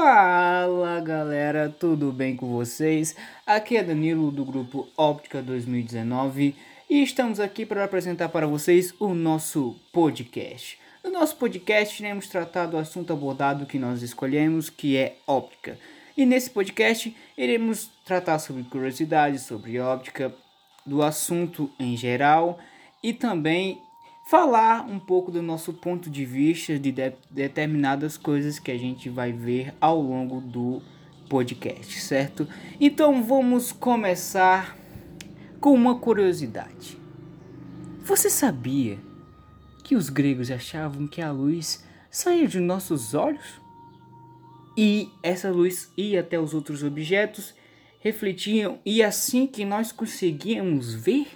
Fala galera, tudo bem com vocês? Aqui é Danilo do grupo Óptica 2019 e estamos aqui para apresentar para vocês o nosso podcast. No nosso podcast iremos tratar do assunto abordado que nós escolhemos, que é óptica. E nesse podcast iremos tratar sobre curiosidades sobre óptica, do assunto em geral e também falar um pouco do nosso ponto de vista de, de determinadas coisas que a gente vai ver ao longo do podcast, certo? Então vamos começar com uma curiosidade. Você sabia que os gregos achavam que a luz saía de nossos olhos? E essa luz ia até os outros objetos, refletiam e assim que nós conseguíamos ver?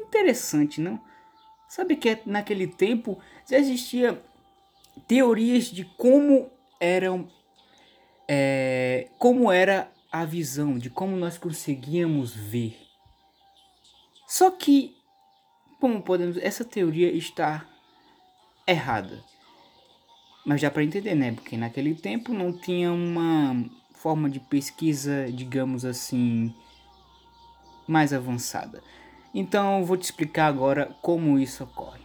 Interessante, não? Sabe que naquele tempo já existia teorias de como eram é, como era a visão, de como nós conseguíamos ver. Só que, como podemos, essa teoria está errada. Mas já para entender, né? Porque naquele tempo não tinha uma forma de pesquisa, digamos assim, mais avançada. Então vou te explicar agora como isso ocorre.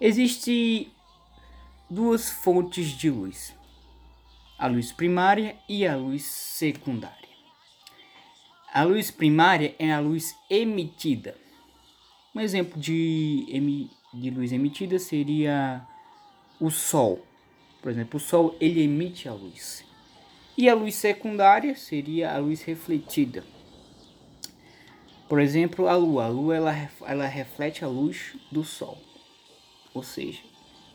Existem duas fontes de luz: a luz primária e a luz secundária. A luz primária é a luz emitida. Um exemplo de, de luz emitida seria o Sol. Por exemplo, o Sol ele emite a luz. E a luz secundária seria a luz refletida. Por exemplo, a lua. A lua ela, ela reflete a luz do sol. Ou seja,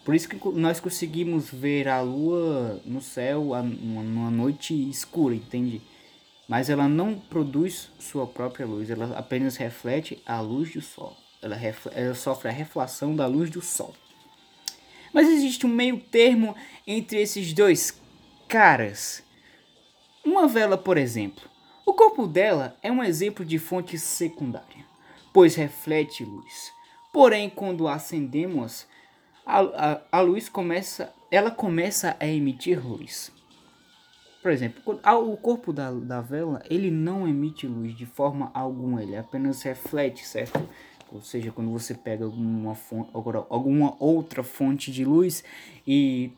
por isso que nós conseguimos ver a lua no céu numa noite escura, entende? Mas ela não produz sua própria luz, ela apenas reflete a luz do sol. Ela, ela sofre a reflação da luz do sol. Mas existe um meio termo entre esses dois caras. Uma vela, por exemplo, o corpo dela é um exemplo de fonte secundária, pois reflete luz. Porém, quando acendemos, a, a, a luz começa, ela começa a emitir luz. Por exemplo, o corpo da, da vela ele não emite luz de forma alguma, ele apenas reflete, certo? Ou seja, quando você pega alguma, fonte, alguma outra fonte de luz e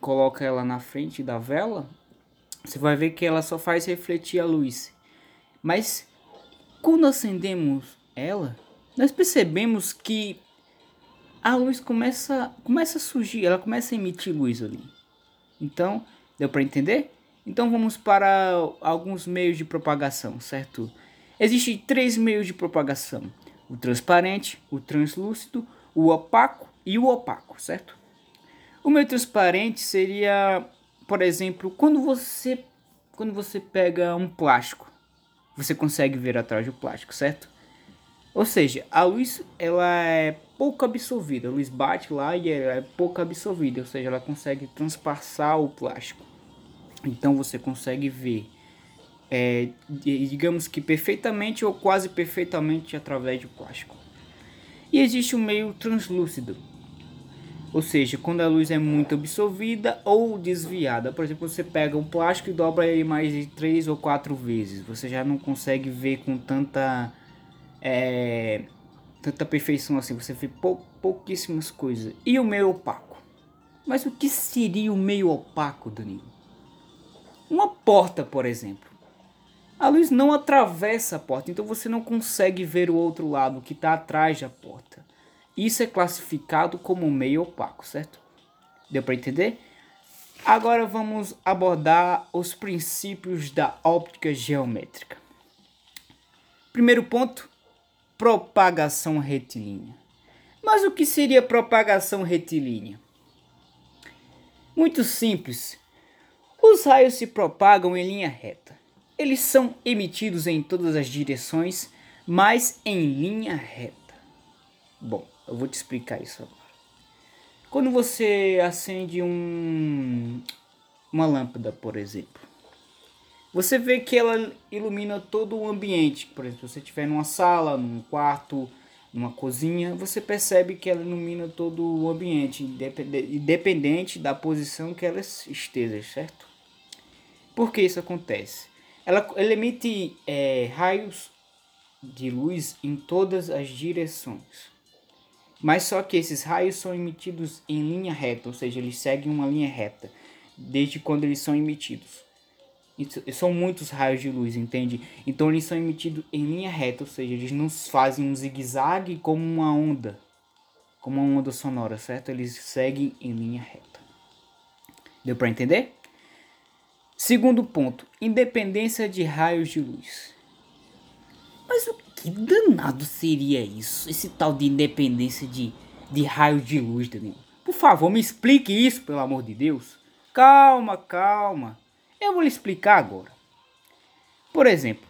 coloca ela na frente da vela, você vai ver que ela só faz refletir a luz. Mas quando acendemos ela, nós percebemos que a luz começa, começa a surgir, ela começa a emitir luz ali. Então, deu para entender? Então vamos para alguns meios de propagação, certo? Existem três meios de propagação: o transparente, o translúcido, o opaco e o opaco, certo? O meio transparente seria por exemplo, quando você quando você pega um plástico, você consegue ver atrás do plástico, certo? Ou seja, a luz ela é pouco absorvida, a luz bate lá e ela é pouco absorvida, ou seja, ela consegue transpassar o plástico. Então você consegue ver, é, digamos que perfeitamente ou quase perfeitamente através do plástico. E existe um meio translúcido, ou seja, quando a luz é muito absorvida ou desviada. Por exemplo, você pega um plástico e dobra ele mais de três ou quatro vezes. Você já não consegue ver com tanta é, tanta perfeição assim. Você vê pou, pouquíssimas coisas. E o meio opaco? Mas o que seria o meio opaco, Danilo? Uma porta, por exemplo. A luz não atravessa a porta, então você não consegue ver o outro lado que está atrás da porta. Isso é classificado como meio opaco, certo? Deu para entender? Agora vamos abordar os princípios da óptica geométrica. Primeiro ponto, propagação retilínea. Mas o que seria propagação retilínea? Muito simples. Os raios se propagam em linha reta. Eles são emitidos em todas as direções, mas em linha reta. Bom, eu vou te explicar isso agora. Quando você acende um, uma lâmpada, por exemplo, você vê que ela ilumina todo o ambiente. Por exemplo, se você estiver numa sala, num quarto, numa cozinha, você percebe que ela ilumina todo o ambiente, independente da posição que ela esteja, certo? Por que isso acontece? Ela, ela emite é, raios de luz em todas as direções. Mas só que esses raios são emitidos em linha reta, ou seja, eles seguem uma linha reta desde quando eles são emitidos. são muitos raios de luz, entende? Então eles são emitidos em linha reta, ou seja, eles não fazem um zigue-zague como uma onda, como uma onda sonora, certo? Eles seguem em linha reta. Deu para entender? Segundo ponto, independência de raios de luz. Mas o que danado seria isso? Esse tal de independência de, de raios de luz, Daniel? Por favor, me explique isso, pelo amor de Deus. Calma, calma. Eu vou lhe explicar agora. Por exemplo,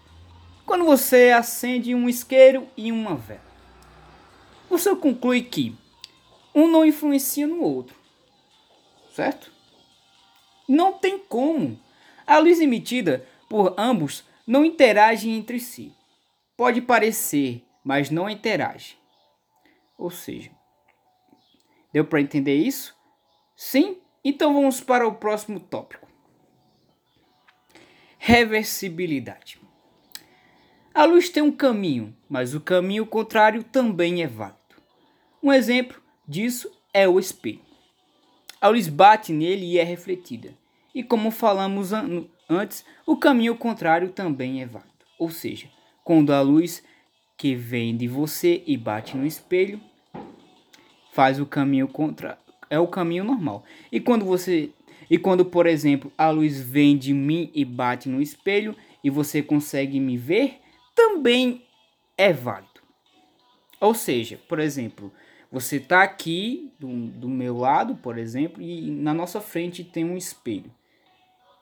quando você acende um isqueiro e uma vela, você conclui que um não influencia no outro, certo? Não tem como. A luz emitida por ambos não interage entre si pode parecer, mas não interage. Ou seja, deu para entender isso? Sim? Então vamos para o próximo tópico. Reversibilidade. A luz tem um caminho, mas o caminho contrário também é válido. Um exemplo disso é o espelho. A luz bate nele e é refletida. E como falamos an antes, o caminho contrário também é válido. Ou seja, quando a luz que vem de você e bate no espelho faz o caminho contra é o caminho normal. E quando você e quando, por exemplo, a luz vem de mim e bate no espelho e você consegue me ver, também é válido. Ou seja, por exemplo, você está aqui do, do meu lado, por exemplo, e na nossa frente tem um espelho.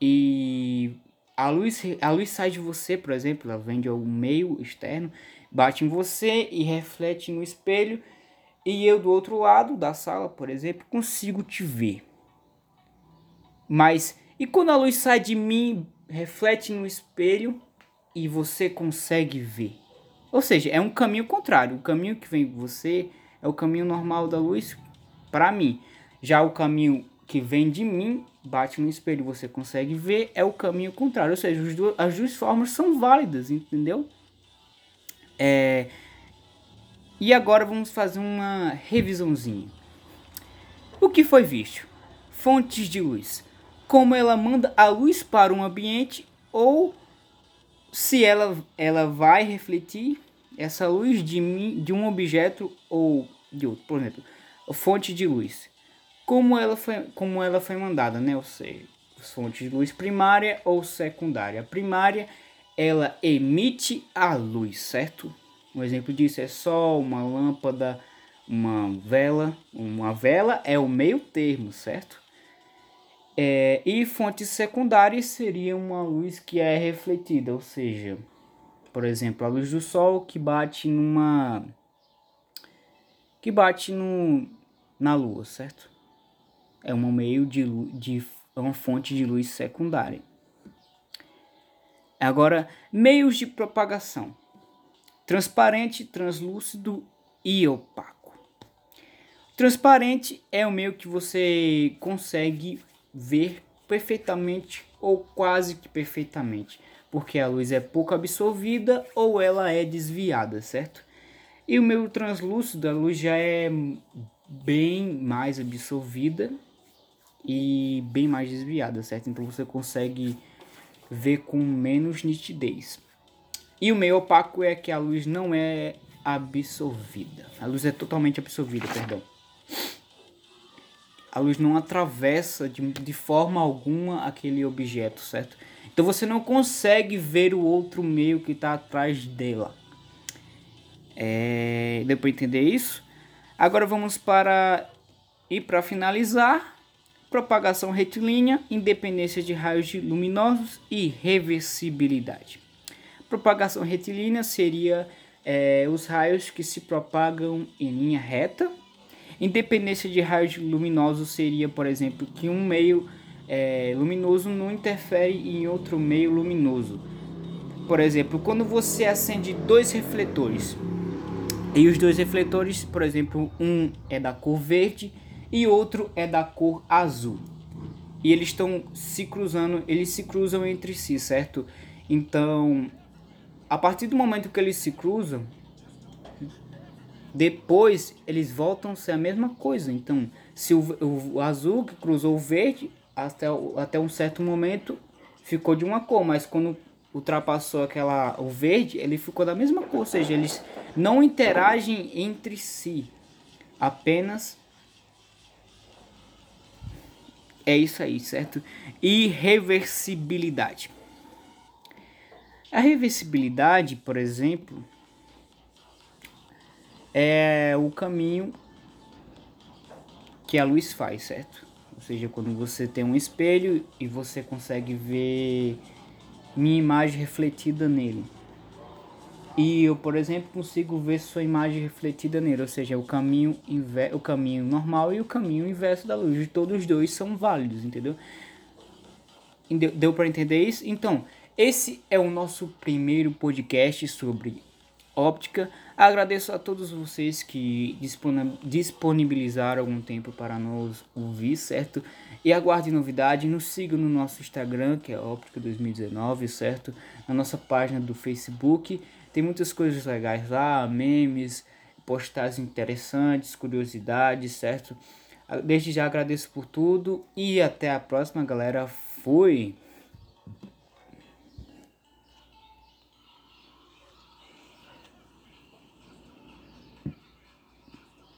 E a luz, a luz sai de você, por exemplo, ela vem de algum meio externo, bate em você e reflete no espelho, e eu do outro lado da sala, por exemplo, consigo te ver. Mas e quando a luz sai de mim, reflete no espelho e você consegue ver? Ou seja, é um caminho contrário. O caminho que vem de você é o caminho normal da luz para mim. Já o caminho que vem de mim bate no espelho você consegue ver é o caminho contrário. Ou seja, as duas formas são válidas, entendeu? É... E agora vamos fazer uma revisãozinha. O que foi visto? Fontes de luz. Como ela manda a luz para um ambiente ou se ela, ela vai refletir essa luz de, mim, de um objeto ou de outro. Por exemplo, fonte de luz como ela foi, como ela foi mandada, né? Ou seja, fontes de luz primária ou secundária. A primária, ela emite a luz, certo? Um exemplo disso é só uma lâmpada, uma vela. Uma vela é o meio termo, certo? É, e fontes secundárias seria uma luz que é refletida, ou seja, por exemplo, a luz do sol que bate numa que bate no, na lua, certo? É um meio de, de é uma fonte de luz secundária. Agora, meios de propagação: transparente, translúcido e opaco. Transparente é o meio que você consegue ver perfeitamente ou quase que perfeitamente, porque a luz é pouco absorvida ou ela é desviada, certo? E o meio translúcido, a luz já é bem mais absorvida e bem mais desviada, certo? Então você consegue ver com menos nitidez. E o meio opaco é que a luz não é absorvida. A luz é totalmente absorvida, perdão. A luz não atravessa de, de forma alguma aquele objeto, certo? Então você não consegue ver o outro meio que está atrás dela. É, deu para entender isso? Agora vamos para e para finalizar propagação retilínea, independência de raios luminosos e reversibilidade. Propagação retilínea seria é, os raios que se propagam em linha reta. Independência de raios luminosos seria, por exemplo, que um meio é, luminoso não interfere em outro meio luminoso. Por exemplo, quando você acende dois refletores, E os dois refletores, por exemplo, um é da cor verde e outro é da cor azul. E eles estão se cruzando, eles se cruzam entre si, certo? Então, a partir do momento que eles se cruzam, depois eles voltam a ser a mesma coisa. Então, se o, o azul que cruzou o verde, até, até um certo momento ficou de uma cor, mas quando ultrapassou aquela o verde, ele ficou da mesma cor, ou seja, eles não interagem entre si, apenas é isso aí, certo? Irreversibilidade. A reversibilidade, por exemplo, é o caminho que a luz faz, certo? Ou seja, quando você tem um espelho e você consegue ver minha imagem refletida nele. E eu, por exemplo, consigo ver sua imagem refletida nele, ou seja, o caminho, o caminho normal e o caminho inverso da luz. Todos os dois são válidos, entendeu? Deu, deu para entender isso? Então, esse é o nosso primeiro podcast sobre óptica. Agradeço a todos vocês que disponibilizaram algum tempo para nos ouvir, certo? E aguarde novidade, nos siga no nosso Instagram, que é Óptica 2019, certo? Na nossa página do Facebook, tem muitas coisas legais lá, memes, postagens interessantes, curiosidades, certo? Desde já agradeço por tudo e até a próxima, galera. Fui!